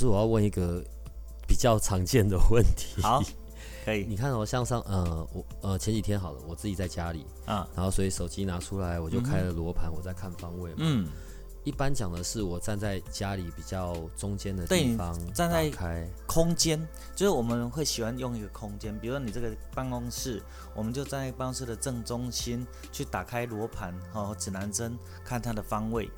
师，我要问一个比较常见的问题。好，可以。你看哦，像上呃，我呃前几天好了，我自己在家里啊，然后所以手机拿出来，我就开了罗盘，我在看方位嘛。嗯，一般讲的是我站在家里比较中间的地方，站在开空间，就是我们会喜欢用一个空间，比如说你这个办公室，我们就站在办公室的正中心去打开罗盘和指南针，看它的方位。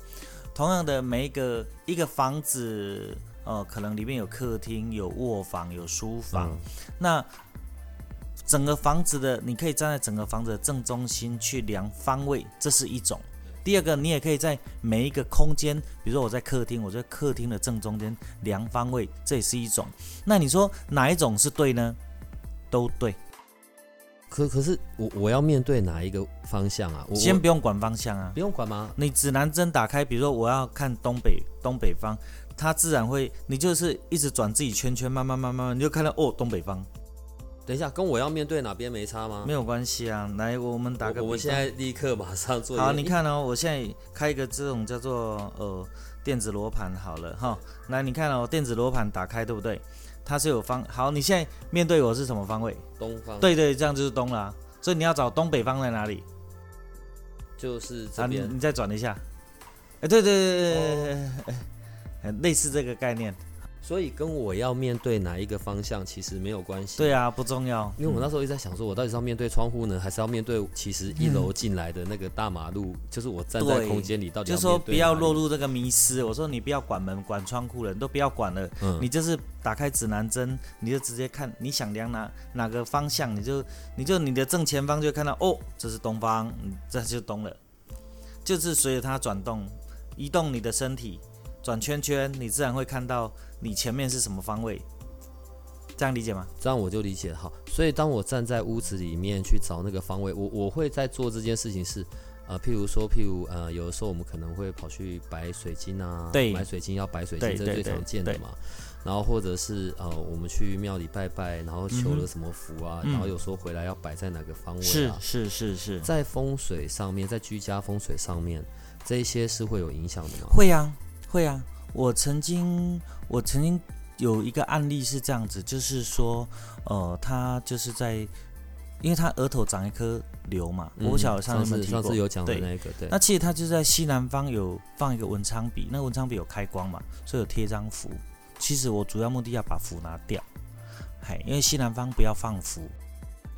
同样的，每一个一个房子。呃，可能里面有客厅、有卧房、有书房。那整个房子的，你可以站在整个房子的正中心去量方位，这是一种。第二个，你也可以在每一个空间，比如说我在客厅，我在客厅的正中间量方位，这也是一种。那你说哪一种是对呢？都对。可可是我我要面对哪一个方向啊？先不用管方向啊，不用管吗？你指南针打开，比如说我要看东北东北方。它自然会，你就是一直转自己圈圈，慢慢慢慢慢，你就看到哦，东北方。等一下，跟我要面对哪边没差吗？没有关系啊，来，我们打个。我们现在立刻马上做。好，你看哦，我现在开一个这种叫做呃电子罗盘好了哈。来，你看哦，电子罗盘打开对不对？它是有方。好，你现在面对我是什么方位？东方。对对，这样就是东了。所以你要找东北方在哪里？就是这边。你再转一下。哎，对对对对对。类似这个概念，所以跟我要面对哪一个方向其实没有关系。对啊，不重要。因为我那时候一直在想，说我到底是要面对窗户呢，还是要面对其实一楼进来的那个大马路？就是我站在空间里，到底就说不要落入这个迷失。我说你不要管门、管窗户了，你都不要管了。嗯。你就是打开指南针，你就直接看你想量哪哪个方向，你就你就你的正前方就看到哦，这是东方，这就东了。就是随着它转动，移动你的身体。转圈圈，你自然会看到你前面是什么方位，这样理解吗？这样我就理解好。所以当我站在屋子里面去找那个方位，我我会在做这件事情是，呃，譬如说，譬如呃，有的时候我们可能会跑去摆水晶啊，对，买水晶要摆水晶，这是最常见的嘛。然后或者是呃，我们去庙里拜拜，然后求了什么福啊，然后有时候回来要摆在哪个方位啊？是是是是，在风水上面，在居家风水上面，这一些是会有影响的吗？会啊。会啊，我曾经我曾经有一个案例是这样子，就是说，呃，他就是在，因为他额头长一颗瘤嘛，我晓得上次上次有讲的那个，对。那其实他就在西南方有放一个文昌笔，那个文昌笔有开光嘛，所以有贴张符。其实我主要目的要把符拿掉，嘿，因为西南方不要放符。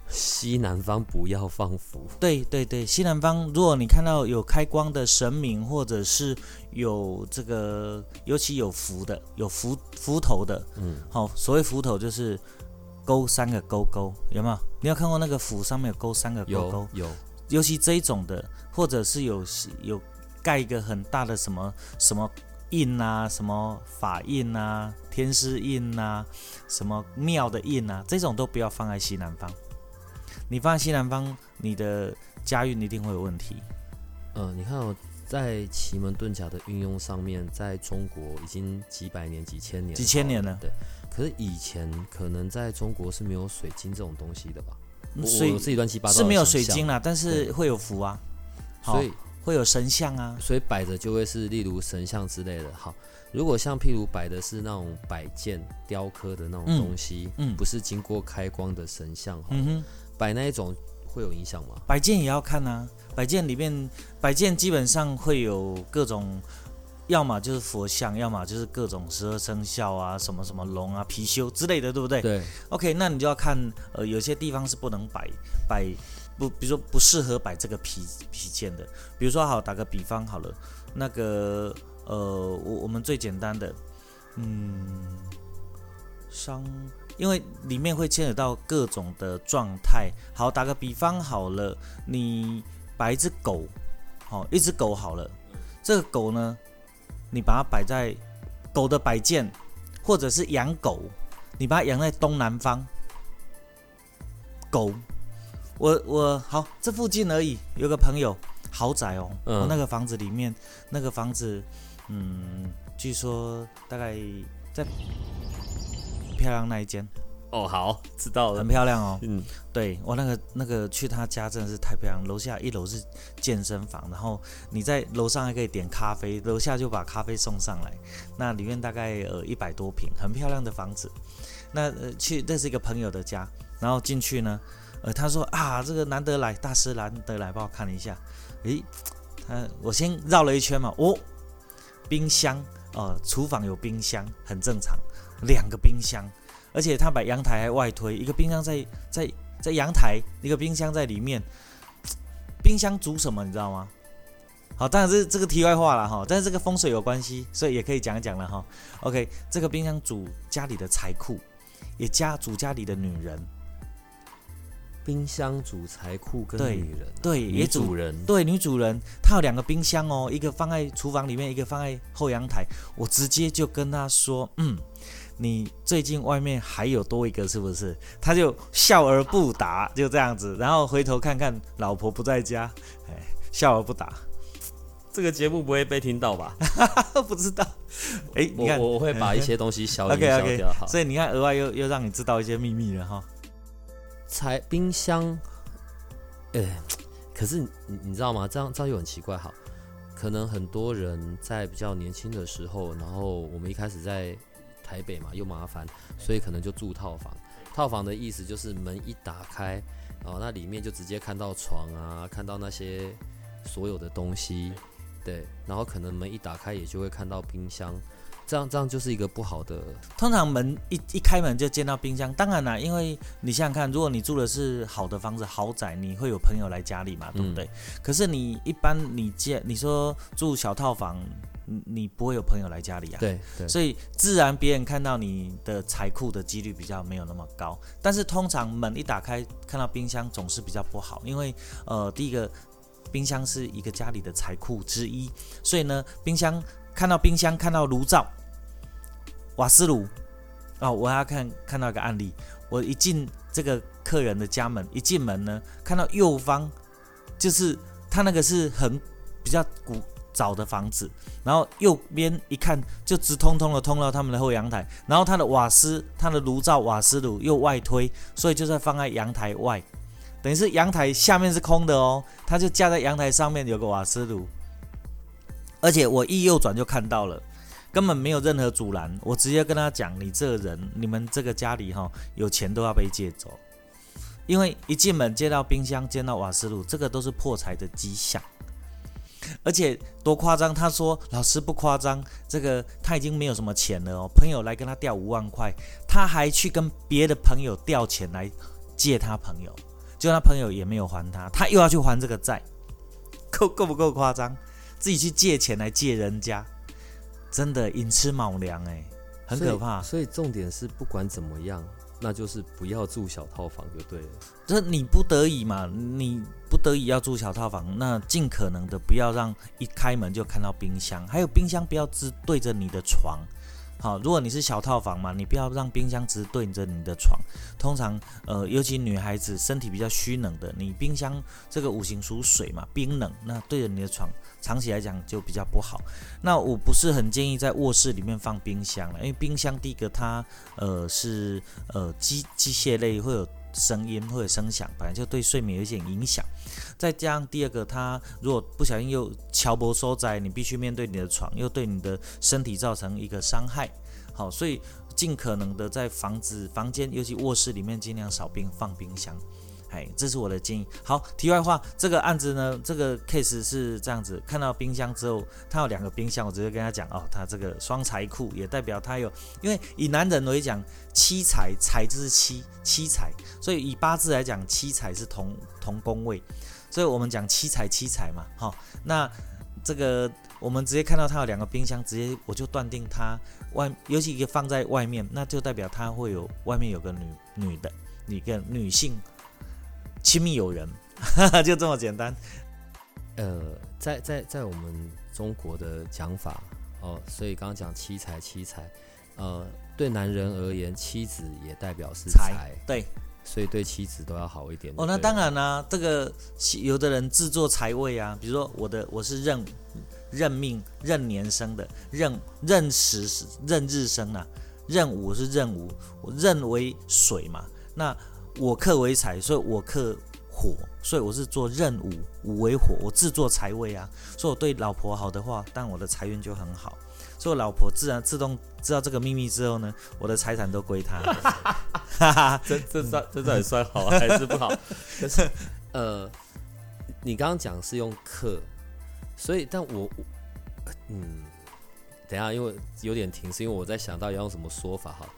西南方不要放符。对对对，西南方，如果你看到有开光的神明，或者是有这个，尤其有符的，有符符头的，嗯，好，所谓符头就是勾三个勾勾，有没有？你有看过那个符上面有勾三个勾勾？有。尤其这一种的，或者是有有盖一个很大的什么什么印啊，什么法印啊，天师印啊，什么庙的印啊，这种都不要放在西南方。你放在西南方，你的家运一定会有问题。嗯，你看我在奇门遁甲的运用上面，在中国已经几百年、几千年、几千年了。对，可是以前可能在中国是没有水晶这种东西的吧？所以自己乱七八糟是没有水晶啦，但是会有符啊，所以会有神像啊，所以摆着就会是例如神像之类的。好，如果像譬如摆的是那种摆件、雕刻的那种东西，嗯，不是经过开光的神像，嗯哼。摆那一种会有影响吗？摆件也要看啊，摆件里面摆件基本上会有各种，要么就是佛像，要么就是各种十二生肖啊，什么什么龙啊、貔貅之类的，对不对？对。OK，那你就要看，呃，有些地方是不能摆摆不，比如说不适合摆这个皮皮件的。比如说，好打个比方好了，那个呃，我我们最简单的，嗯，商。因为里面会牵扯到各种的状态。好，打个比方好了，你摆一只狗，好，一只狗好了。这个狗呢，你把它摆在狗的摆件，或者是养狗，你把它养在东南方。狗，我我好，这附近而已，有个朋友豪宅哦，嗯那个房子里面，那个房子，嗯，据说大概在漂亮那一间，哦，好，知道了很。漂亮哦。嗯，对我那个那个去他家真的是太漂亮，楼下一楼是健身房，然后你在楼上还可以点咖啡，楼下就把咖啡送上来。那里面大概呃一百多平，很漂亮的房子。那呃去这是一个朋友的家，然后进去呢，呃他说啊这个难得来，大师难得来，帮我看一下。诶，他我先绕了一圈嘛，哦，冰箱呃厨房有冰箱很正常，两个冰箱。而且他把阳台还外推，一个冰箱在在在阳台，一个冰箱在里面。冰箱煮什么你知道吗？好，当然是这个题外话了哈，但是这个风水有关系，所以也可以讲一讲了哈。OK，这个冰箱煮家里的财库，也家煮家里的女人，冰箱主财库跟对女人啊，对，女也主人，对，女主人她有两个冰箱哦，一个放在厨房里面，一个放在后阳台。我直接就跟她说，嗯，你最近外面还有多一个是不是？他就笑而不答，就这样子，然后回头看看老婆不在家，哎，笑而不答，这个节目不会被听到吧？不知道。哎，你我看我我会把一些东西消音 OK 消掉。好，所以你看额外又又让你知道一些秘密了哈。才冰箱，哎、可是你你知道吗？这样这样又很奇怪。哈，可能很多人在比较年轻的时候，然后我们一开始在台北嘛，又麻烦，所以可能就住套房。套房的意思就是门一打开，哦，那里面就直接看到床啊，看到那些所有的东西，对，然后可能门一打开也就会看到冰箱，这样这样就是一个不好的，通常门一一开门就见到冰箱，当然啦，因为你想想看，如果你住的是好的房子、豪宅，你会有朋友来家里嘛，对不对？可是你一般你见你说住小套房，你不会有朋友来家里啊，对对，所以自然别人看到你的财库的几率比较没有那么高。但是通常门一打开看到冰箱总是比较不好，因为呃第一个冰箱是一个家里的财库之一，所以呢冰箱看到冰箱看到炉灶、瓦斯炉哦，我要看看到一个案例，我一进这个客人的家门，一进门呢看到右方就是他那个是很比较古找的房子。然后右边一看就直通通的通到他们的后阳台，然后他的瓦斯、他的炉灶、瓦斯炉又外推，所以就在放在阳台外，等于是阳台下面是空的哦，他就架在阳台上面有个瓦斯炉，而且我一右转就看到了。根本没有任何阻拦，我直接跟他讲：“你这个人，你们这个家里哈、有钱都要被借走，因为一进门接到冰箱，接到瓦斯炉，这个都是破财的迹象。而且多夸张！他说老师不夸张，这个他已经没有什么钱了哦。朋友来跟他调五万块，他还去跟别的朋友调钱来借他朋友，就他朋友也没有还他，他又要去还这个债，够够不够夸张？自己去借钱来借人家，真的寅吃卯粮哎，很可怕。所以重点是，不管怎么样，那就是不要住小套房就对了。这你不得已嘛，你不得已要住小套房，那尽可能的不要让一开门就看到冰箱，还有冰箱不要只对着你的床。好，如果你是小套房嘛，你不要让冰箱直对着你的床。通常，呃，尤其女孩子身体比较虚冷的，你冰箱这个五行属水嘛，冰冷，那对着你的床，长期来讲就比较不好。那我不是很建议在卧室里面放冰箱了，因为冰箱第一个它呃是呃机机械类会有声音或者声响，本来就对睡眠有一点影响。再加上第二个，它如果不小心又敲波收窄，你必须面对你的床，又对你的身体造成一个伤害。好，所以尽可能的在房子、房间，尤其卧室里面尽量少冰放冰箱。哎，这是我的建议。好，题外话，这个案子呢，这个 case 是这样子，看到冰箱之后，他有两个冰箱，我直接跟他讲，哦，他这个双财库也代表他有，因为以男人为讲，七财财就是七七财，所以以八字来讲，七财是同同宫位，所以我们讲七财七财嘛，好、那这个我们直接看到他有两个冰箱，直接我就断定他外，尤其一个放在外面，那就代表他会有外面有个女女的一个女性亲密友人，就这么简单。呃，在在在我们中国的讲法哦，所以刚刚讲七财，七财，呃，对男人而言，妻子也代表是财，对，所以对妻子都要好一点。哦，那当然啦，这个有的人制作财位啊，比如说我的我是壬壬命壬年生的，壬壬时壬日生啊，壬午是壬午，我壬为水嘛，那我克为财，所以我克。火，所以我是做任务，五为火，我自作财位啊。所以我对老婆好的话，但我的财运就很好。所以老婆自然自动知道这个秘密之后呢，我的财产都归她。哈哈，这这算这算算好还是不好？可是呃，你刚刚讲是用克，所以但我嗯，等下因为有点停，是因为我在想到要用什么说法哈。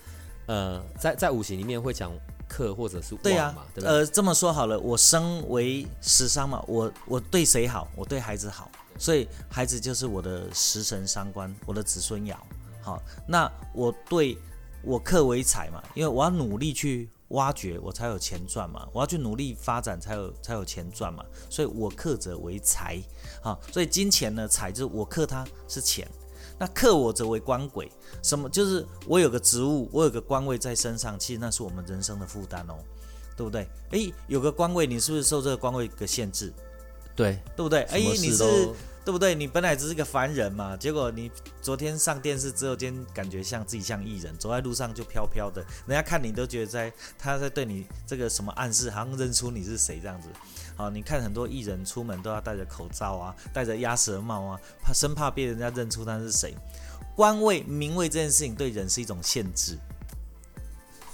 呃，在在五行里面会讲。克或者是对呀，呃，这么说好了，我身为食伤嘛，我我对谁好？我对孩子好，所以孩子就是我的食神伤官，我的子孙爻。好，那我对我克为财嘛，因为我要努力去挖掘，我才有钱赚嘛，我要去努力发展，才有才有钱赚嘛，所以我克者为财。好，所以金钱呢，财就是我克它是钱。那克我则为官鬼，什么？就是我有个职务，我有个官位在身上，其实那是我们人生的负担哦，对不对？诶，有个官位，你是不是受这个官位的限制？对，对不对？诶，你是对不对？你本来只是个凡人嘛，结果你昨天上电视之后，今天感觉像自己像艺人，走在路上就飘飘的，人家看你都觉得在他在对你这个什么暗示，好像认出你是谁这样子。好，你看很多艺人出门都要戴着口罩啊，戴着鸭舌帽啊，怕生怕被人家认出他是谁。官位、名位这件事情对人是一种限制，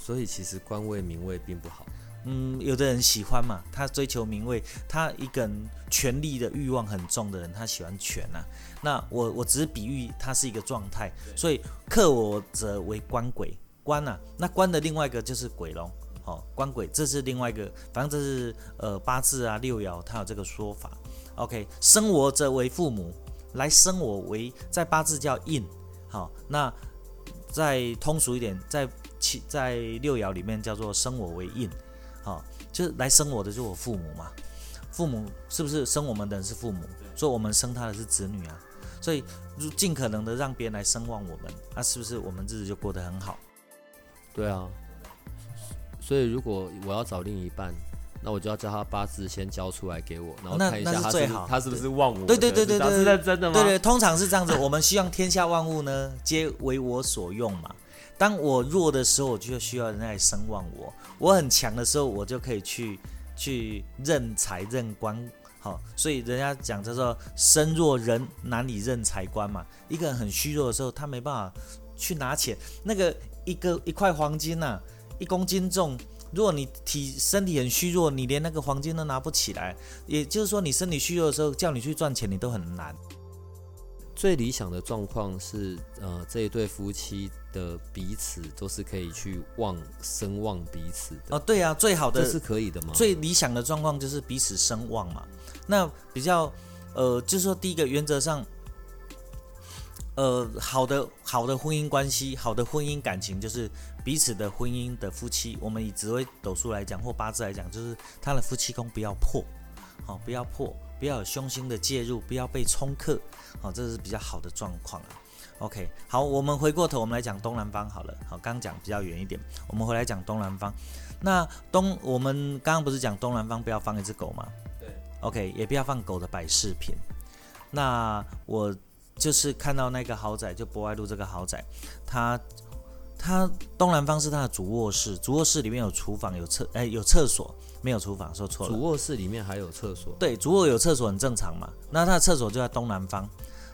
所以其实官位、名位并不好。嗯，有的人喜欢嘛，他追求名位，他一个人权力的欲望很重的人，他喜欢权呐。那我我只是比喻他是一个状态，所以克我者为官鬼，官呐，那官的另外一个就是鬼龙。好，官鬼，这是另外一个，反正这是呃八字啊六爻，它有这个说法。OK，生我者为父母，来生我为在八字叫印。好，那再通俗一点，在七在六爻里面叫做生我为印。好，就是来生我的就是我父母嘛。父母是不是生我们的人是父母？所以我们生他的是子女啊。所以尽可能的让别人来声望我们，那是不是我们日子就过得很好？对啊。所以，如果我要找另一半，那我就要叫他八字先交出来给我，然后看一下他是他是不是旺我。对对对对对，是认真的吗？对对，通常是这样子。我们希望天下万物呢，皆为我所用嘛。当我弱的时候，我就需要人家来声望我；我很强的时候，我就可以去去认财认官。好，所以人家讲叫做身弱人难以认财官嘛。一个人很虚弱的时候，他没办法去拿钱。那个一个一块黄金呐。一公斤重，如果你体身体很虚弱，你连那个黄金都拿不起来。也就是说，你身体虚弱的时候，叫你去赚钱，你都很难。最理想的状况是，呃，这一对夫妻的彼此都是可以去望声望彼此的。哦，对啊，最好的是可以的吗？最理想的状况就是彼此声望嘛。那比较，呃，就是说第一个原则上。呃，好的，好的婚姻关系，好的婚姻感情，就是彼此的婚姻的夫妻。我们以紫微斗数来讲，或八字来讲，就是他的夫妻宫不要破，好，不要破，不要有凶星的介入，不要被冲克，好，这是比较好的状况啊。OK，好，我们回过头，我们来讲东南方好了。好，刚讲比较远一点，我们回来讲东南方。那东，我们刚刚不是讲东南方不要放一只狗吗？对。OK，也不要放狗的摆饰品。那我。就是看到那个豪宅，就博爱路这个豪宅，它它东南方是它的主卧室，主卧室里面有厨房有厕，哎有厕所，没有厨房说错了。主卧室里面还有厕所？对，主卧有厕所很正常嘛。那它的厕所就在东南方。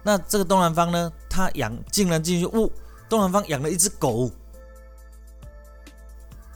那这个东南方呢，它养竟然进去，呜，东南方养了一只狗，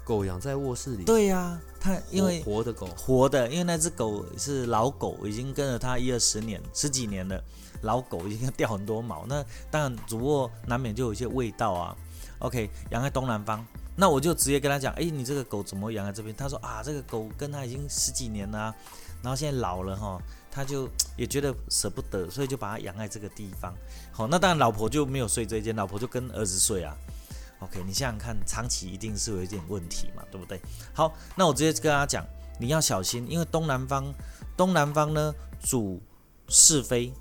狗养在卧室里？对呀，它因为活的狗，活的，因为那只狗是老狗，已经跟了它一二十年，十几年了。老狗已经掉很多毛，那当然主卧难免就有一些味道啊。OK，养在东南方，那我就直接跟他讲，哎，你这个狗怎么养在这边？他说啊，这个狗跟他已经十几年了，然后现在老了哈，他就也觉得舍不得，所以就把它养在这个地方。好，那当然老婆就没有睡这间，老婆就跟儿子睡啊。OK，你想想看，长期一定是有一点问题嘛，对不对？好，那我直接跟他讲，你要小心，因为东南方，东南方呢主是非。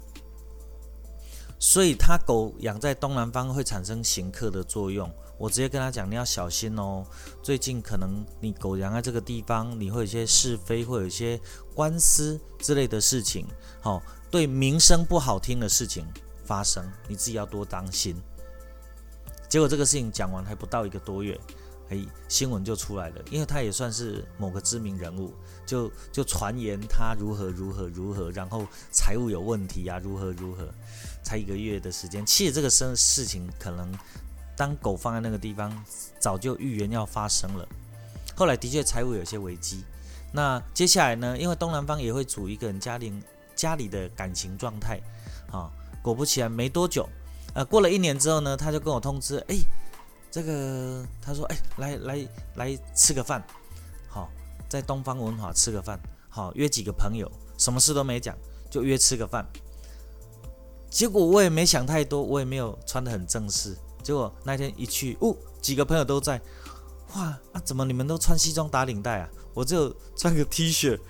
所以他狗养在东南方会产生行客的作用。我直接跟他讲，你要小心哦。最近可能你狗养在这个地方，你会有一些是非，会有一些官司之类的事情，好，对名声不好听的事情发生，你自己要多当心。结果这个事情讲完还不到一个多月，哎，新闻就出来了，因为他也算是某个知名人物，就就传言他如何如何如何，然后财务有问题啊，如何如何，才一个月的时间，其实这个事事情可能。当狗放在那个地方，早就预言要发生了。后来的确财务有些危机。那接下来呢？因为东南方也会主一个人家里家里的感情状态。啊，果不其然，没多久，呃，过了一年之后呢，他就跟我通知，哎，这个他说，哎，来来来吃个饭，好，在东方文化吃个饭，好，约几个朋友，什么事都没讲，就约吃个饭。结果我也没想太多，我也没有穿的很正式。结果那天一去，哦，几个朋友都在，哇，啊，怎么你们都穿西装打领带啊？我只有穿个 T 恤。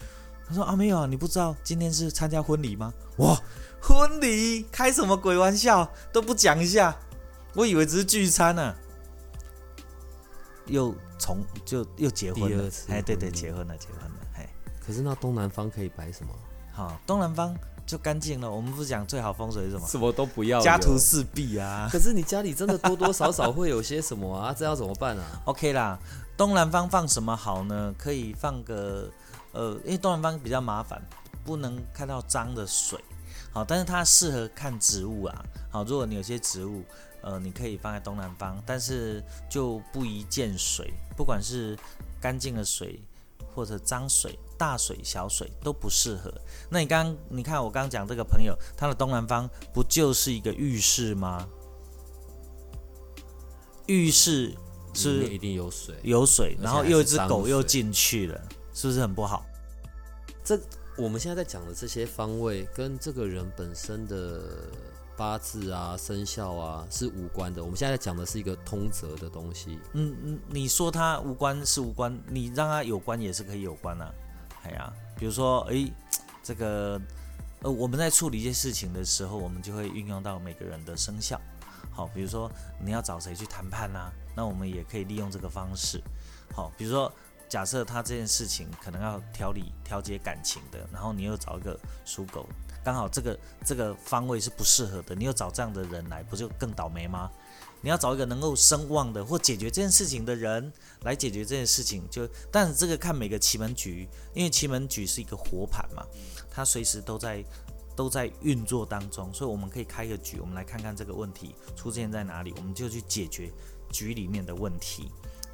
他说啊，没有啊，你不知道今天是参加婚礼吗？哇，婚礼开什么鬼玩笑，都不讲一下，我以为只是聚餐呢。又从就又结婚了，哎，对对，结婚了，结婚了，哎。可是那东南方可以摆什么？好，东南方。就干净了。我们不是讲最好风水是什么？什么都不要，家徒四壁啊。可是你家里真的多多少少会有些什么啊？这要怎么办啊？OK 啦，东南方放什么好呢？可以放个呃，因为东南方比较麻烦，不能看到脏的水。好，但是它适合看植物啊。好，如果你有些植物，呃，你可以放在东南方，但是就不宜见水，不管是干净的水或者脏水。大水小水都不适合。那你刚你看我刚刚讲这个朋友，他的东南方不就是一个浴室吗？浴室是一定有水，有水，然后又一只狗又进去了，是不是很不好？这我们现在在讲的这些方位跟这个人本身的。八字啊，生肖啊是无关的。我们现在讲的是一个通则的东西。嗯嗯，你说它无关是无关，你让它有关也是可以有关啊。哎呀，比如说，哎，这个，呃，我们在处理一些事情的时候，我们就会运用到每个人的生肖。好，比如说你要找谁去谈判呐，那我们也可以利用这个方式。好，比如说假设他这件事情可能要调理调节感情的，然后你又找一个属狗。刚好这个这个方位是不适合的，你又找这样的人来，不就更倒霉吗？你要找一个能够声望的或解决这件事情的人来解决这件事情，就但是这个看每个奇门局，因为奇门局是一个活盘嘛，它随时都在都在运作当中，所以我们可以开个局，我们来看看这个问题出现在哪里，我们就去解决局里面的问题。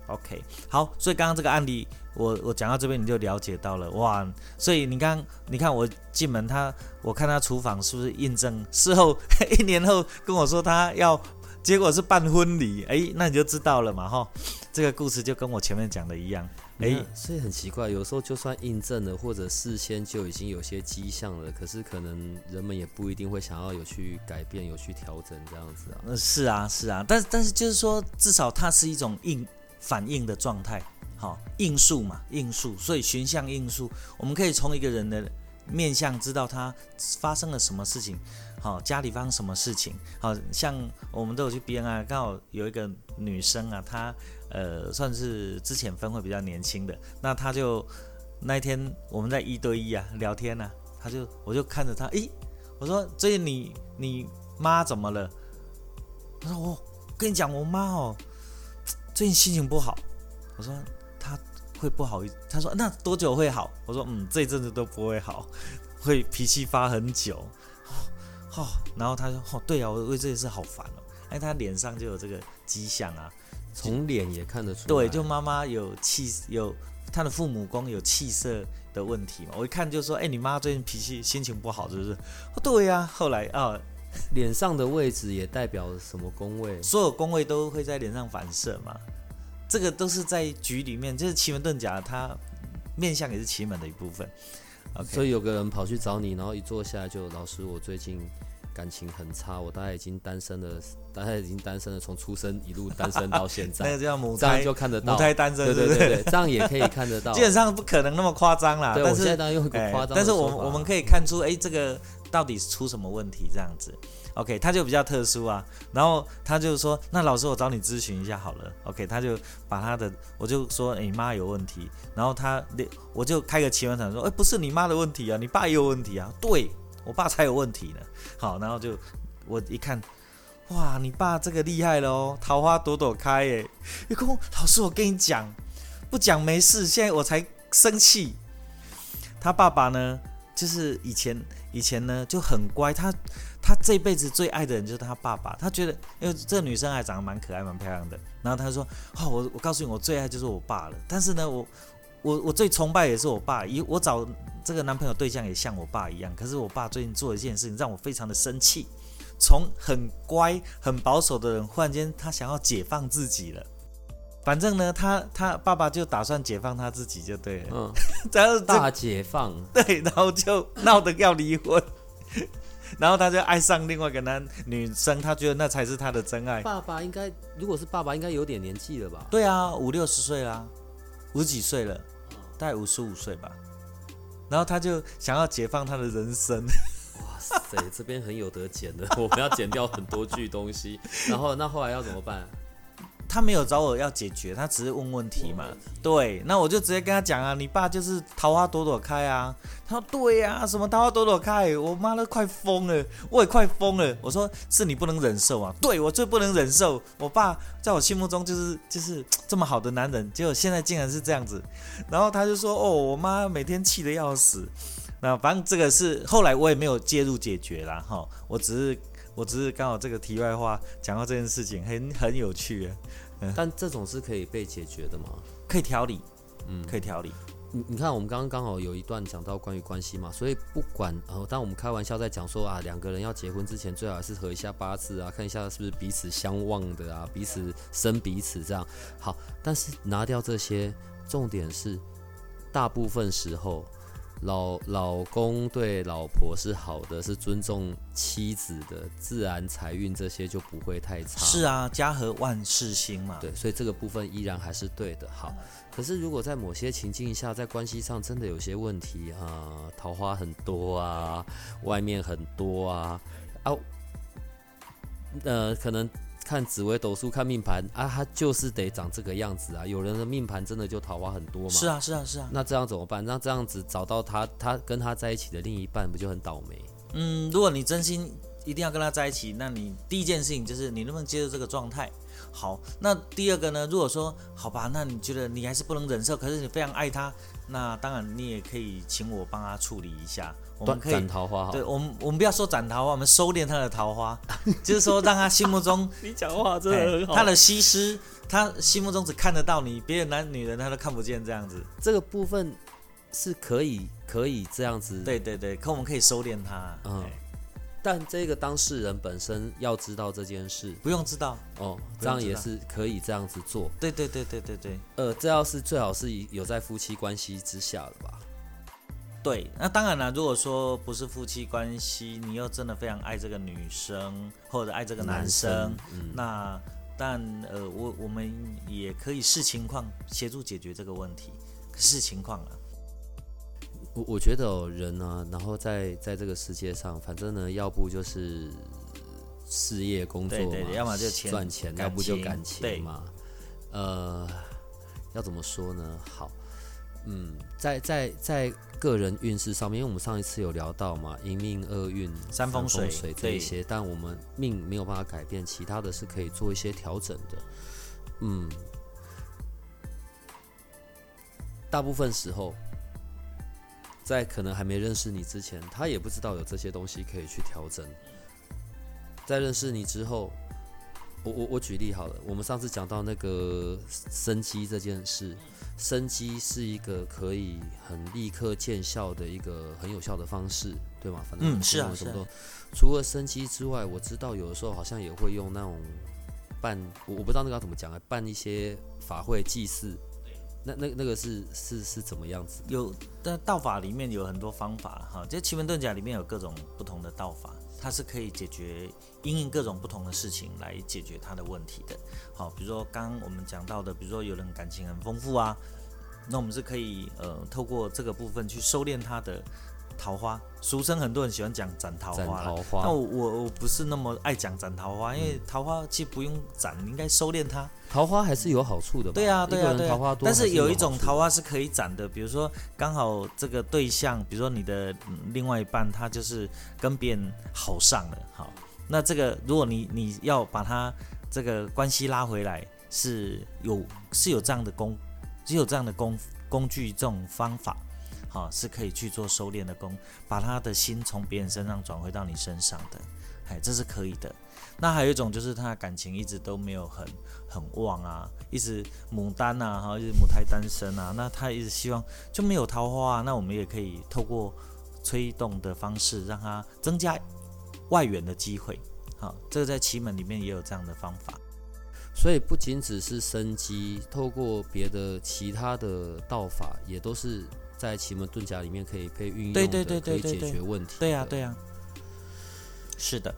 OK，好，所以刚刚这个案例，我我讲到这边你就了解到了哇，所以你刚你看我进门，他我看他厨房是不是印证？事后 一年后跟我说他要，结果是办婚礼，哎，那你就知道了嘛哈，这个故事就跟我前面讲的一样，哎，所以很奇怪，有时候就算印证了或者事先就已经有些迹象了，可是可能人们也不一定会想要有去改变、有去调整这样子啊。呃，是啊，是啊，但但是就是说，至少它是一种应。反应的状态，好，应数嘛，应数，所以寻象应数，我们可以从一个人的面相知道他发生了什么事情，好，家里发生什么事情，好像我们都有去编啊，刚好有一个女生啊，她呃算是之前分会比较年轻的，那她就那一天我们在一对一啊聊天呢，她就我就看着她，诶，我说最近你你妈怎么了？她说我跟你讲我妈哦。最近心情不好，我说她会不好，他说那多久会好？我说嗯，这一阵子都不会好，会脾气发很久。哦，然后他说哦，对啊，我为这件事好烦哦。哎，他脸上就有这个迹象啊，从脸也看得出。对，就妈妈有气，有他的父母光有气色的问题嘛。我一看就说，哎，你妈最近脾气心情不好，是不是？对呀。后来啊。脸上的位置也代表什么宫位？所有宫位都会在脸上反射嘛？这个都是在局里面，就是奇门遁甲，它面相也是奇门的一部分。所以有个人跑去找你，然后一坐下来就老师，我最近感情很差，我大概已经单身了，大概已经单身了，从出生一路单身到现在。那个叫母胎，这样就看得到母胎单身，对对对对，这样也可以看得到。基本上不可能那么夸张啦，但是现在用夸张，但是我我们可以看出，哎，这个到底出什么问题这样子。OK，他就比较特殊啊，然后他就说，那老师我找你咨询一下好了。OK，他就把他的，我就说，你妈有问题，然后他，我就开个奇闻场说，哎，不是你妈的问题啊，你爸也有问题啊，对我爸才有问题呢。好，然后就我一看，哇，你爸这个厉害了哦，桃花朵朵开耶。一公老师，我跟你讲，不讲没事，现在我才生气。他爸爸呢，就是以前以前呢就很乖，他。他这辈子最爱的人就是他爸爸，他觉得，因为这女生还长得蛮可爱、蛮漂亮的。然后他说：“哦，我我告诉你，我最爱就是我爸了。但是呢，我我我最崇拜也是我爸。以我找这个男朋友对象也像我爸一样。可是我爸最近做了一件事情，让我非常的生气。从很乖、很保守的人，忽然间他想要解放自己了。反正呢，他他爸爸就打算解放他自己，就对了。嗯，然后大解放，对，然后就闹得要离婚。”然后他就爱上另外一个男女生，他觉得那才是他的真爱。爸爸应该，如果是爸爸，应该有点年纪了吧？对啊，五六十岁啦，五十几岁了，大概五十五岁吧。然后他就想要解放他的人生。哇塞，这边很有得剪的，我们要剪掉很多句东西。然后那后来要怎么办？他没有找我要解决，他只是问问题嘛。对，那我就直接跟他讲啊，你爸就是桃花朵朵开啊。他说对呀，什么桃花朵朵开，我妈都快疯了，我也快疯了。我说是你不能忍受啊，对我最不能忍受，我爸在我心目中就是就是这么好的男人，结果现在竟然是这样子。然后他就说哦，我妈每天气得要死。那反正这个是后来我也没有介入解决啦，哈，我只是。我只是刚好这个题外话讲到这件事情，很很有趣。但这种是可以被解决的吗？可以调理，嗯，可以调理。你你看，我们刚刚刚好有一段讲到关于关系嘛，所以不管呃，当我们开玩笑在讲说啊，两个人要结婚之前，最好是合一下八字啊，看一下是不是彼此相望的啊，彼此生彼此这样。好，但是拿掉这些，重点是大部分时候。老老公对老婆是好的，是尊重妻子的，自然财运这些就不会太差。是啊，家和万事兴嘛。对，所以这个部分依然还是对的。好，可是如果在某些情境下，在关系上真的有些问题啊，桃花很多啊，外面很多啊，啊，呃，可能。看紫微斗数，看命盘啊，他就是得长这个样子啊。有人的命盘真的就桃花很多嘛？是啊，是啊，是啊。那这样怎么办？那这样子找到他，他跟他在一起的另一半不就很倒霉？嗯，如果你真心一定要跟他在一起，那你第一件事情就是你能不能接受这个状态？好，那第二个呢？如果说好吧，那你觉得你还是不能忍受，可是你非常爱他，那当然你也可以请我帮他处理一下。我们可以斩桃花，对我们，我们不要说斩桃花，我们收敛他的桃花，就是说让他心目中，你讲话真的很好。他的西施，他心目中只看得到你，别的男女人他都看不见，这样子。这个部分是可以，可以这样子。对对对，可我们可以收敛他。嗯，但这个当事人本身要知道这件事，不用知道哦，这样也是可以这样子做。对对对对对对，呃，这要是最好是有在夫妻关系之下的吧。对，那当然了。如果说不是夫妻关系，你又真的非常爱这个女生或者爱这个男生，那但呃，我我们也可以视情况协助解决这个问题，视情况啊。我我觉得人呢，然后在在这个世界上，反正呢，要不就是事业工作嘛，要么就钱赚钱，要不就感情嘛。呃，要怎么说呢？好。嗯，在在在个人运势上面，因为我们上一次有聊到嘛，一命、二运、三风水这一些，但我们命没有办法改变，其他的是可以做一些调整的。嗯，大部分时候，在可能还没认识你之前，他也不知道有这些东西可以去调整。在认识你之后，我我我举例好了，我们上次讲到那个生机这件事。生机是一个可以很立刻见效的一个很有效的方式，对吗？反正嗯是啊是啊。除了生机之外，我知道有的时候好像也会用那种办，我我不知道那个要怎么讲啊，办一些法会祭祀。那那那个是是是怎么样子？有的道法里面有很多方法哈，这奇门遁甲里面有各种不同的道法。它是可以解决因应各种不同的事情来解决它的问题的。好，比如说刚刚我们讲到的，比如说有人感情很丰富啊，那我们是可以呃透过这个部分去收敛他的桃花，俗称很多人喜欢讲斩桃花啦桃花那我我我不是那么爱讲斩桃花，因为桃花其实不用斩，你应该收敛它。桃花还是有好处的吧？对啊，对啊，人。桃花多但是有一种桃花是可以斩的，比如说刚好这个对象，比如说你的嗯另外一半，他就是跟别人好上了，好，那这个如果你你要把他这个关系拉回来，是有是有这样的工，是有这样的工工具这种方法。好，是可以去做收敛的功，把他的心从别人身上转回到你身上的，哎，这是可以的。那还有一种就是他的感情一直都没有很很旺啊，一直牡丹啊，哈，一直母胎单身啊，那他一直希望就没有桃花啊，那我们也可以透过催动的方式，让他增加外援的机会。好，这个在奇门里面也有这样的方法。所以不仅只是生机，透过别的其他的道法，也都是在奇门遁甲里面可以被运用的，对对对对可以解决问题。对呀、对呀、是的。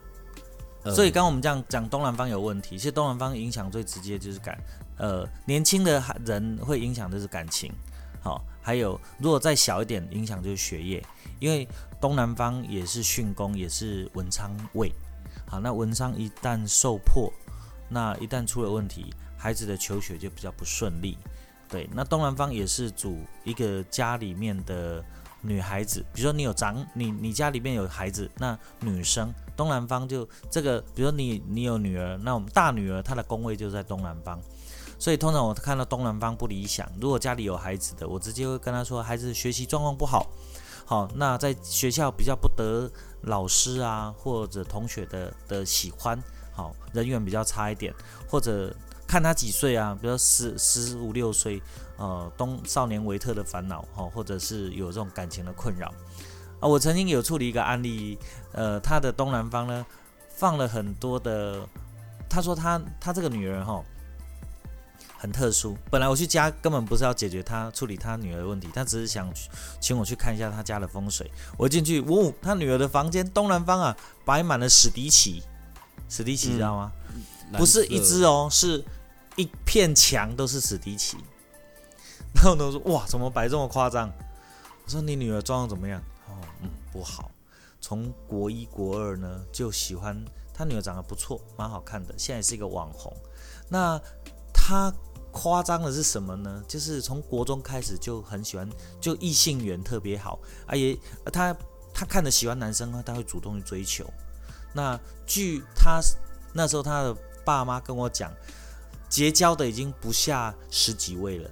呃所以刚刚我们这样讲东南方有问题，其实东南方影响最直接就是感，呃，年轻的人会影响的是感情，好、还有如果再小一点，影响就是学业，因为东南方也是巽宫，也是文昌位，好，那文昌一旦受破，那一旦出了问题，孩子的求学就比较不顺利，对，那东南方也是主一个家里面的女孩子，比如说你有长你你家里面有孩子，那女生东南方就这个，比如说你你有女儿，那我们大女儿她的宫位就在东南方，所以通常我看到东南方不理想，如果家里有孩子的，我直接会跟他说孩子学习状况不好，好，那在学校比较不得老师啊或者同学的的喜欢，好，人缘比较差一点，或者看他几岁啊，比如说十十五六岁，呃，东少年维特的烦恼，哈，或者是有这种感情的困扰。啊，我曾经有处理一个案例，呃，他的东南方呢放了很多的，他说他他这个女儿哈很特殊，本来我去家根本不是要解决他处理他女儿的问题，他只是想请我去看一下他家的风水。我进去，呜、他女儿的房间东南方啊摆满了史迪奇，史迪奇知道吗？不是一只哦，哦，是一片墙都是史迪奇。然后呢，我说哇，怎么摆这么夸张？我说你女儿状况怎么样？哦，嗯，不好。从国一国二呢就喜欢他女儿长得不错，蛮好看的，现在是一个网红。那他夸张的是什么呢？就是从国中开始就很喜欢，就异性缘特别好啊也，他他看着喜欢男生啊，他会主动去追求。那据他那时候他的爸妈跟我讲，结交的已经不下十几位了，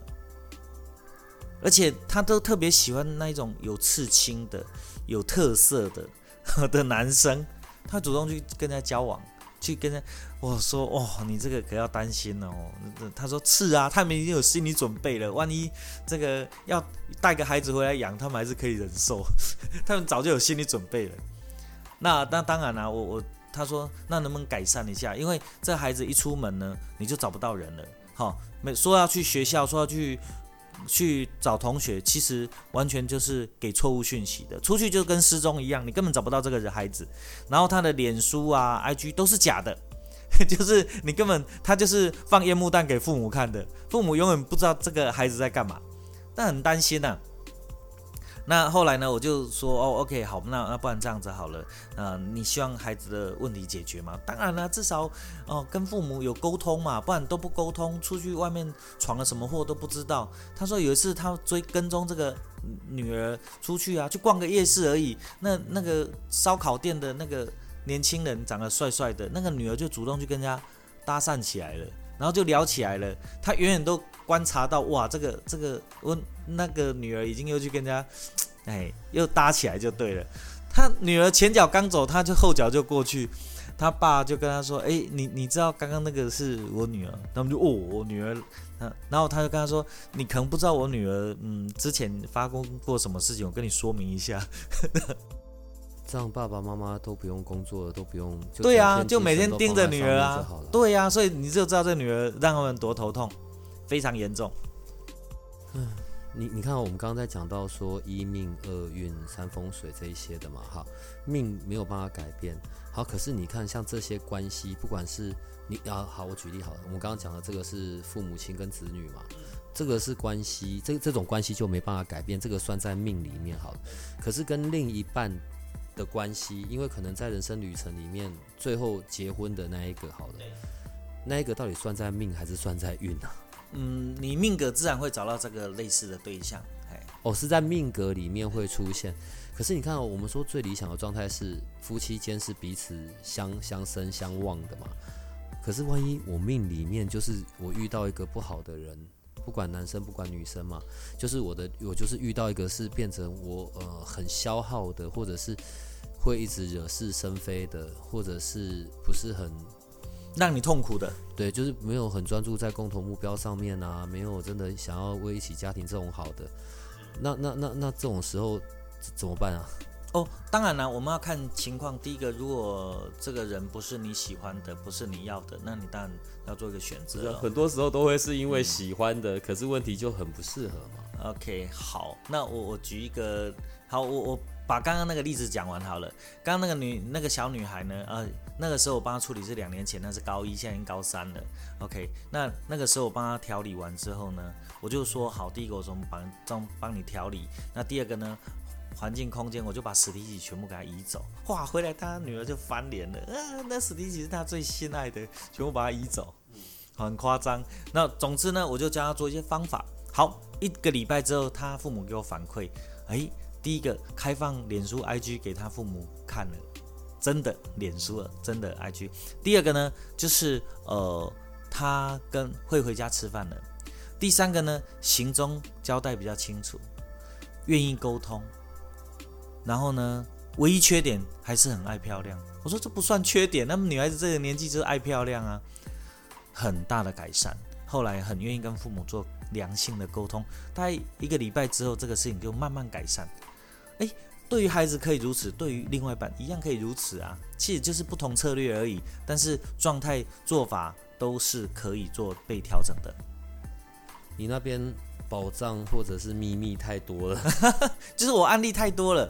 而且他都特别喜欢那一种有刺青的、有特色的 的男生，他主动去跟他交往，去跟他我说哦，你这个可要担心哦。他说是啊，他们已经有心理准备了，万一这个要带个孩子回来养，他们还是可以忍受，他们早就有心理准备了。那那当然啦、我我他说那能不能改善一下？因为这孩子一出门呢，你就找不到人了。好，没说要去学校，说要去去找同学，其实完全就是给错误讯息的。出去就跟失踪一样，你根本找不到这个孩子。然后他的脸书啊、IG 都是假的，就是你根本他就是放烟幕弹给父母看的，父母永远不知道这个孩子在干嘛，但很担心呐、那后来呢，我就说哦，OK，好，那那不然这样子好了，呃，你希望孩子的问题解决吗？当然了，至少哦跟父母有沟通嘛，不然都不沟通，出去外面闯了什么祸都不知道。他说有一次他追跟踪这个女儿出去啊，去逛个夜市而已，那那个烧烤店的那个年轻人长得帅帅的，那个女儿就主动去跟人家搭讪起来了。然后就聊起来了，他远远都观察到，哇，这个这个我那个女儿已经又去跟人家，哎，又搭起来就对了。他女儿前脚刚走，他就后脚就过去，他爸就跟他说，哎，你你知道刚刚那个是我女儿？他们就哦，我女儿，嗯，然后他就跟他说，你可能不知道我女儿，嗯，之前发生过什么事情，我跟你说明一下。这样爸爸妈妈都不用工作了，都不用。就对啊，就每天盯着女儿啊对呀、所以你就知道这女儿让他们多头痛，非常严重。嗯你你看，我们刚刚在讲到说一命二运三风水这一些的嘛，哈，命没有办法改变。好，可是你看，像这些关系，不管是你啊，好，我举例好了，我们刚刚讲的这个是父母亲跟子女嘛，这个是关系，这这种关系就没办法改变，这个算在命里面好了。可是跟另一半的关系，因为可能在人生旅程里面，最后结婚的那一个好了，那一个到底算在命还是算在运啊？嗯，你命格自然会找到这个类似的对象，哎，哦，是在命格里面会出现。可是你看、哦，我们说最理想的状态是夫妻间是彼此相相生相望的嘛。可是万一我命里面就是我遇到一个不好的人，不管男生不管女生嘛，就是我的我就是遇到一个是变成我呃很消耗的，或者是会一直惹是生非的，或者是不是很让你痛苦的，对，就是没有很专注在共同目标上面啊，没有真的想要为一起家庭这种好的，那那那那这种时候怎怎么办啊？哦，当然了，我们要看情况。第一个，如果这个人不是你喜欢的，不是你要的，那你当然要做一个选择了。很多时候都会是因为喜欢的，可是问题就很不适合嘛。OK，好，那我我举一个，好，我我把刚刚那个例子讲完好了。刚刚那个女那个小女孩呢，呃，那个时候我帮她处理是两年前，那是高一，现在已经高三了。OK，那那个时候我帮她调理完之后呢，我就说好，第一个我说帮帮帮你调理，那第二个呢？环境空间，我就把史迪奇全部给他移走。哇，回来他女儿就翻脸了，啊，那史迪奇是他最心爱的，全部把他移走，很夸张。那总之呢，我就教他做一些方法。好，一个礼拜之后，他父母给我反馈，诶，第一个开放脸书 IG 给他父母看了，真的脸书了，真的 IG。第二个呢，就是呃，他跟会回家吃饭了。第三个呢，行踪交代比较清楚，愿意沟通。然后呢，唯一缺点还是很爱漂亮。我说这不算缺点，那么女孩子这个年纪就是爱漂亮啊，很大的改善。后来很愿意跟父母做良性的沟通，大概一个礼拜之后，这个事情就慢慢改善。诶，对于孩子可以如此，对于另外一半一样可以如此啊，其实就是不同策略而已，但是状态做法都是可以做被调整的。你那边宝藏或者是秘密太多了，就是我案例太多了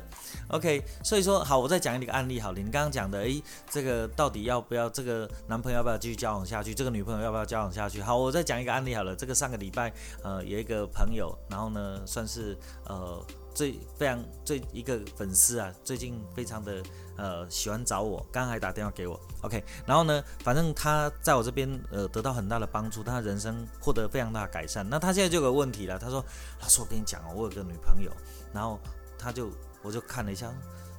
，OK，所以说好，我再讲一个案例好了。你刚刚讲的，诶，这个到底要不要这个男朋友要不要继续交往下去？这个女朋友要不要交往下去？好，我再讲一个案例好了。这个上个礼拜，呃，有一个朋友，然后呢，算是呃最非常最一个粉丝啊，最近非常的呃喜欢找我，刚还打电话给我，OK，然后呢，反正他在我这边呃得到很大的帮助，他人生获得非常大的改善。那他现在就有个问题了，他说，老师我跟你讲哦，我有个女朋友，然后他就我就看了一下，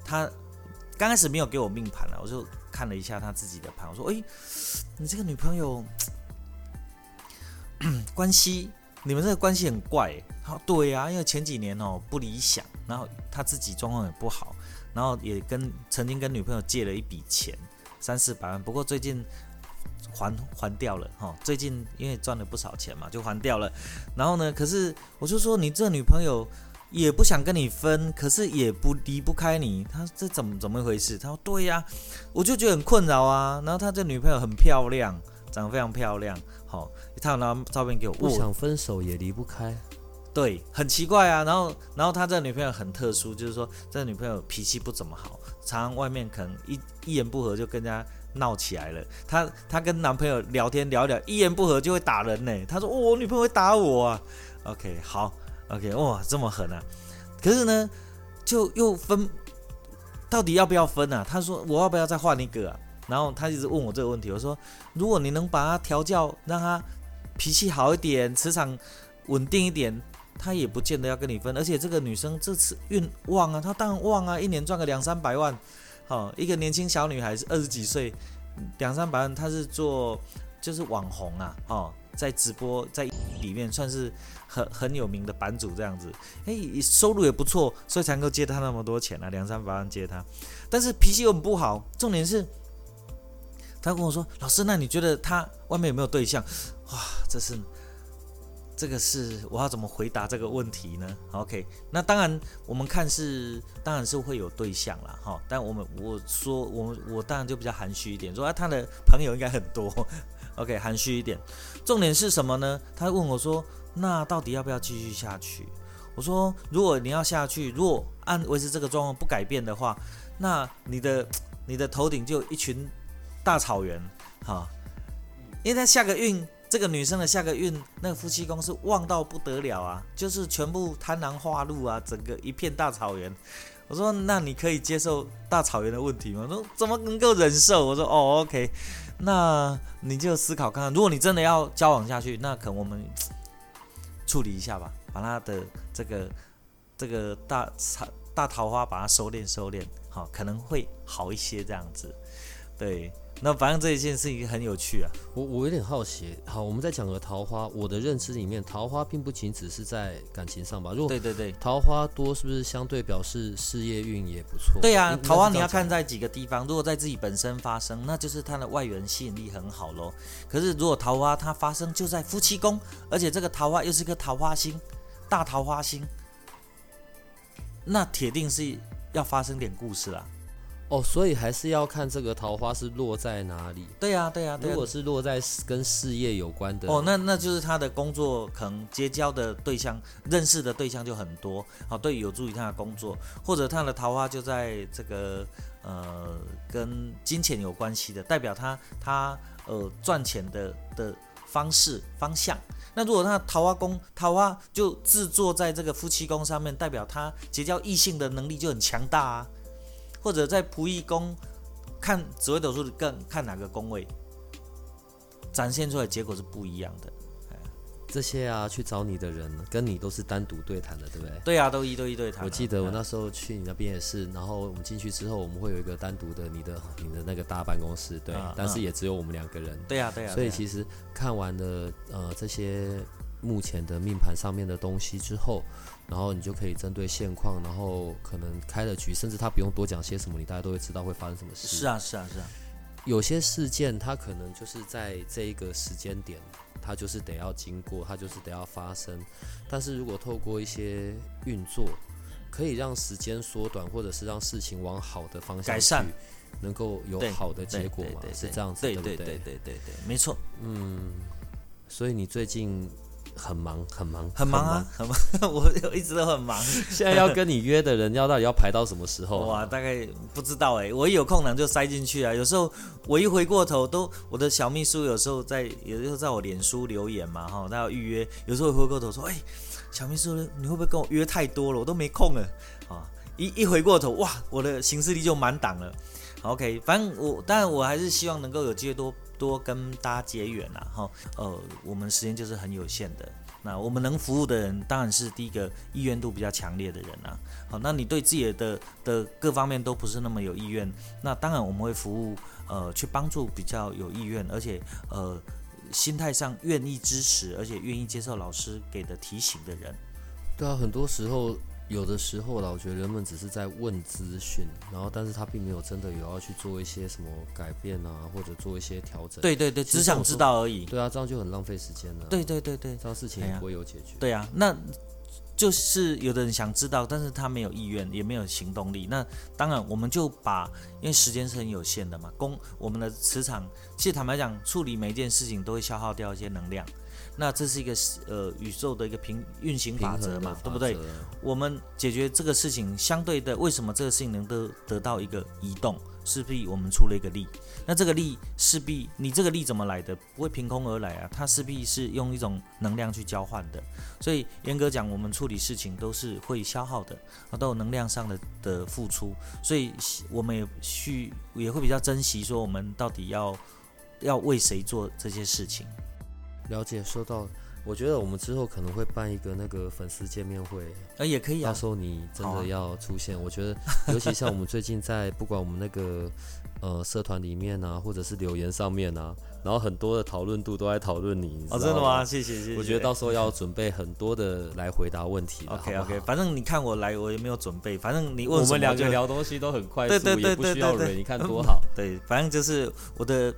他刚开始没有给我命盘了，我就看了一下他自己的盘，我说，诶，你这个女朋友 关系，你们这个关系很怪。他说对呀、因为前几年哦不理想，然后他自己状况也不好，然后也跟曾经跟女朋友借了一笔钱，三四百万，不过最近还还掉了哈、最近因为赚了不少钱嘛，就还掉了。然后呢，可是我就说你这女朋友也不想跟你分，可是也不离不开你，他这怎么怎么一回事？他说对呀、我就觉得很困扰啊。然后他这女朋友很漂亮，长得非常漂亮，好、他有拿照片给我，我不想分手也离不开。对，很奇怪啊。然后，然后他这个女朋友很特殊，就是说这个女朋友脾气不怎么好，常常外面可能一一言不合就跟人家闹起来了。她她跟男朋友聊天聊聊，一言不合就会打人呢。她说：“哦，我女朋友会打我啊。”OK，好，OK，哇，这么狠啊！可是呢，就又分，到底要不要分啊？他说：“我要不要再换一个啊？”然后他一直问我这个问题，我说：“如果你能把他调教，让他脾气好一点，磁场稳定一点。”他也不见得要跟你分，而且这个女生这次运旺啊，她当然旺啊，一年赚个两三百万，好、一个年轻小女孩是二十几岁，两三百万，她是做就是网红啊，哦，在直播在里面算是很很有名的版主这样子，哎，收入也不错，所以才能够借她那么多钱啊，两三百万借她，但是脾气又很不好，重点是，他跟我说，老师，那你觉得他外面有没有对象？哇，这是。这个是我要怎么回答这个问题呢？OK，那当然我们看是当然是会有对象啦，哈，但我们我说我我当然就比较含蓄一点，说啊他的朋友应该很多，OK，含蓄一点。重点是什么呢？他问我说，那到底要不要继续下去？我说，如果你要下去，如果按维持这个状况不改变的话，那你的你的头顶就一群大草原，哈。因为他下个运，这个女生的下个运，那个夫妻宫是旺到不得了啊，就是全部贪婪化禄啊，整个一片大草原。我说，那你可以接受大草原的问题吗？说怎么能够忍受？我说，哦，OK，那你就思考看看，如果你真的要交往下去，那可能我们 处理一下吧，把他的这个这个大草大桃花把它收敛收敛，好，可能会好一些这样子，对。那反正这一件事情很有趣啊，我我有点好奇。好，我们在讲个桃花，我的认知里面，桃花并不仅只是在感情上吧？如果对对对，桃花多是不是相对表示事业运也不错？对啊，桃花你要看在几个地方。如果在自己本身发生，那就是它的外缘吸引力很好喽。可是如果桃花它发生就在夫妻宫，而且这个桃花又是个桃花星，大桃花星，那铁定是要发生点故事啦。哦，所以还是要看这个桃花是落在哪里。对呀，对呀。如果是落在跟事业有关的，哦，那那就是他的工作可能结交的对象、认识的对象就很多，好，对，有助于他的工作。或者他的桃花就在这个呃跟金钱有关系的，代表他他呃赚钱的的方式方向。那如果他桃花宫桃花就制作在这个夫妻宫上面，代表他结交异性的能力就很强大啊。或者在仆役宫看紫微斗数，更看哪个宫位展现出来结果是不一样的。这些啊，去找你的人跟你都是单独对谈的，对不对？对啊，都一对一对谈。我记得我那时候去你那边也是，然后我们进去之后，我们会有一个单独的你的你的那个大办公室，对，但是也只有我们两个人。对呀，对呀。所以其实看完了呃这些目前的命盘上面的东西之后。然后你就可以针对现况，然后可能开了局，甚至他不用多讲些什么，你大家都会知道会发生什么事。是啊，是啊，是啊。有些事件它可能就是在这一个时间点，它就是得要经过，它就是得要发生。但是如果透过一些运作，可以让时间缩短，或者是让事情往好的方向改善，能够有好的结果嘛？是这样子，对对对对对对，没错。嗯，所以你最近。很忙，很忙，很忙啊，很忙。我一直都很忙。现在要跟你约的人，要到底要排到什么时候？哇，大概不知道哎。我一有空呢，就塞进去啊。有时候我一回过头，都我的小秘书有时候在，有时候在我脸书留言嘛，哈，他要预约。有时候回过头说，哎，小秘书，你会不会跟我约太多了？我都没空了啊。一一回过头，哇，我的行事历就满档了。OK，反正我，当然我还是希望能够有机会多多跟大家结缘呐，哈，呃，我们时间就是很有限的，那我们能服务的人，当然是第一个意愿度比较强烈的人呐，好，那你对自己的的各方面都不是那么有意愿，那当然我们会服务，呃，去帮助比较有意愿，而且呃，心态上愿意支持，而且愿意接受老师给的提醒的人。对啊，很多时候。有的时候啦，我觉得人们只是在问资讯，然后但是他并没有真的有要去做一些什么改变啊，或者做一些调整。对对对，只想知道而已。对啊，这样就很浪费时间了。对对对对，这样事情也不会有解决。对啊，那就是有的人想知道，但是他没有意愿，也没有行动力。那当然，我们就把，因为时间是很有限的嘛，工我们的磁场，其实坦白讲，处理每一件事情都会消耗掉一些能量。那这是一个呃宇宙的一个平运行法则嘛，对不对？我们解决这个事情，相对的，为什么这个事情能得得到一个移动？势必我们出了一个力，那这个力势必你这个力怎么来的？不会凭空而来啊，它势必是用一种能量去交换的。所以严格讲，我们处理事情都是会消耗的，啊，都有能量上的的付出。所以我们也去也会比较珍惜，说我们到底要要为谁做这些事情。了解，收到。我觉得我们之后可能会办一个那个粉丝见面会，呃，也可以啊。到时候你真的要出现，我觉得，尤其像我们最近在不管我们那个呃社团里面啊，或者是留言上面啊，然后很多的讨论度都在讨论你。哦，真的吗？谢谢谢谢。我觉得到时候要准备很多的来回答问题。OK OK，反正你看我来，我也没有准备，反正你问我们两个聊东西都很快速，也不需要人，你看多好。对，反正就是我的。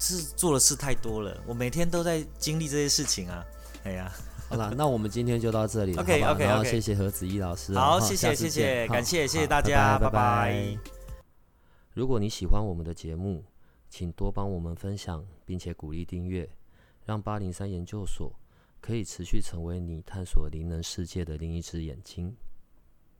是做的事太多了，我每天都在经历这些事情啊。哎呀，好了，那我们今天就到这里，OK OK OK，谢谢何子怡老师，好，谢谢谢谢，感谢谢谢大家，拜拜。如果你喜欢我们的节目，请多帮我们分享，并且鼓励订阅，让八零三研究所可以持续成为你探索灵能世界的另一只眼睛。